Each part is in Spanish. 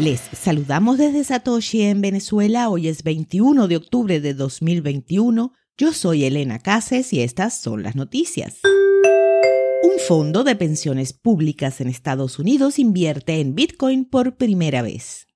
Les saludamos desde Satoshi en Venezuela. Hoy es 21 de octubre de 2021. Yo soy Elena Cases y estas son las noticias. Un fondo de pensiones públicas en Estados Unidos invierte en Bitcoin por primera vez.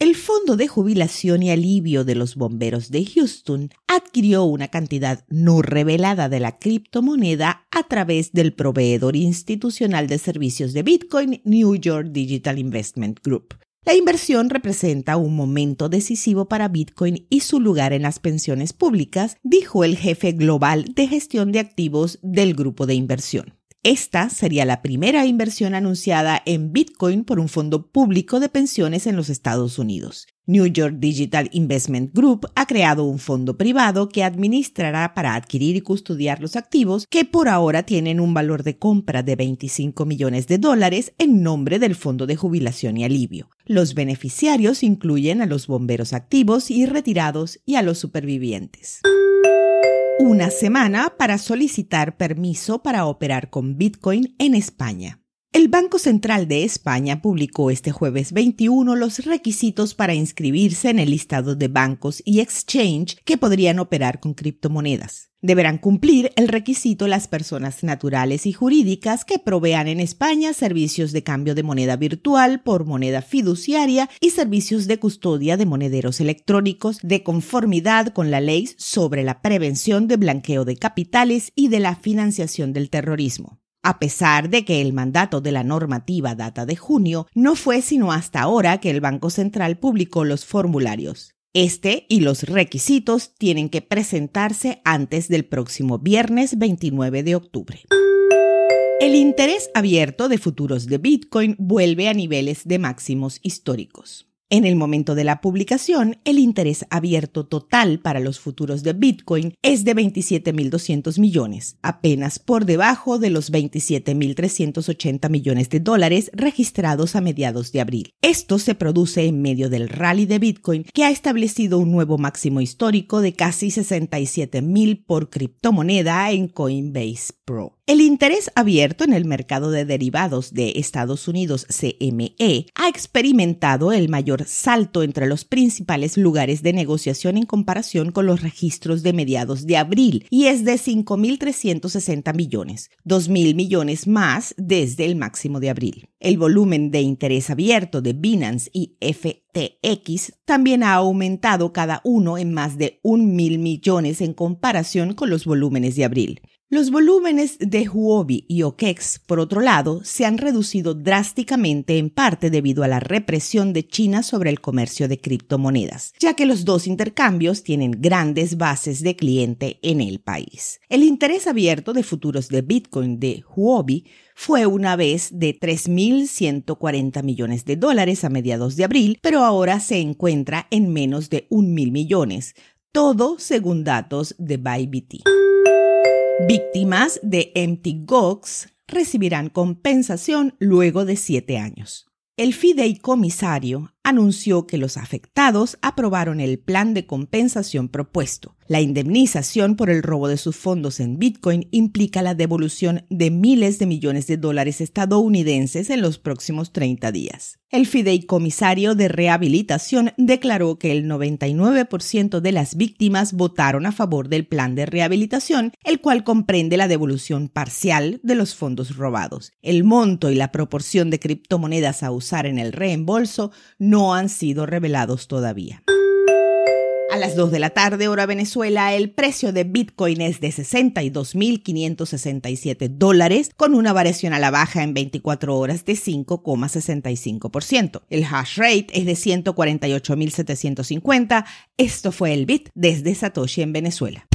El Fondo de Jubilación y Alivio de los Bomberos de Houston adquirió una cantidad no revelada de la criptomoneda a través del proveedor institucional de servicios de Bitcoin New York Digital Investment Group. La inversión representa un momento decisivo para Bitcoin y su lugar en las pensiones públicas, dijo el jefe global de gestión de activos del grupo de inversión. Esta sería la primera inversión anunciada en Bitcoin por un fondo público de pensiones en los Estados Unidos. New York Digital Investment Group ha creado un fondo privado que administrará para adquirir y custodiar los activos que por ahora tienen un valor de compra de 25 millones de dólares en nombre del Fondo de Jubilación y Alivio. Los beneficiarios incluyen a los bomberos activos y retirados y a los supervivientes una semana para solicitar permiso para operar con Bitcoin en España. El Banco Central de España publicó este jueves 21 los requisitos para inscribirse en el listado de bancos y exchange que podrían operar con criptomonedas. Deberán cumplir el requisito las personas naturales y jurídicas que provean en España servicios de cambio de moneda virtual por moneda fiduciaria y servicios de custodia de monederos electrónicos de conformidad con la ley sobre la prevención de blanqueo de capitales y de la financiación del terrorismo. A pesar de que el mandato de la normativa data de junio, no fue sino hasta ahora que el Banco Central publicó los formularios. Este y los requisitos tienen que presentarse antes del próximo viernes 29 de octubre. El interés abierto de futuros de Bitcoin vuelve a niveles de máximos históricos. En el momento de la publicación, el interés abierto total para los futuros de Bitcoin es de 27.200 millones, apenas por debajo de los 27.380 millones de dólares registrados a mediados de abril. Esto se produce en medio del rally de Bitcoin que ha establecido un nuevo máximo histórico de casi 67.000 por criptomoneda en Coinbase Pro. El interés abierto en el mercado de derivados de Estados Unidos CME ha experimentado el mayor salto entre los principales lugares de negociación en comparación con los registros de mediados de abril y es de 5.360 millones, 2.000 millones más desde el máximo de abril. El volumen de interés abierto de Binance y FTX también ha aumentado cada uno en más de un mil millones en comparación con los volúmenes de abril. Los volúmenes de Huobi y OKEX, por otro lado, se han reducido drásticamente en parte debido a la represión de China sobre el comercio de criptomonedas, ya que los dos intercambios tienen grandes bases de cliente en el país. El interés abierto de futuros de Bitcoin de Huobi fue una vez de 3.140 millones de dólares a mediados de abril, pero ahora se encuentra en menos de un mil millones, todo según datos de Bybit. Víctimas de Empty Gox recibirán compensación luego de siete años. El fideicomisario anunció que los afectados aprobaron el plan de compensación propuesto. La indemnización por el robo de sus fondos en Bitcoin implica la devolución de miles de millones de dólares estadounidenses en los próximos 30 días. El fideicomisario de rehabilitación declaró que el 99% de las víctimas votaron a favor del plan de rehabilitación, el cual comprende la devolución parcial de los fondos robados. El monto y la proporción de criptomonedas a usar en el reembolso no han sido revelados todavía. A las 2 de la tarde, hora Venezuela, el precio de Bitcoin es de 62.567 dólares, con una variación a la baja en 24 horas de 5,65%. El hash rate es de 148.750. Esto fue el Bit desde Satoshi en Venezuela.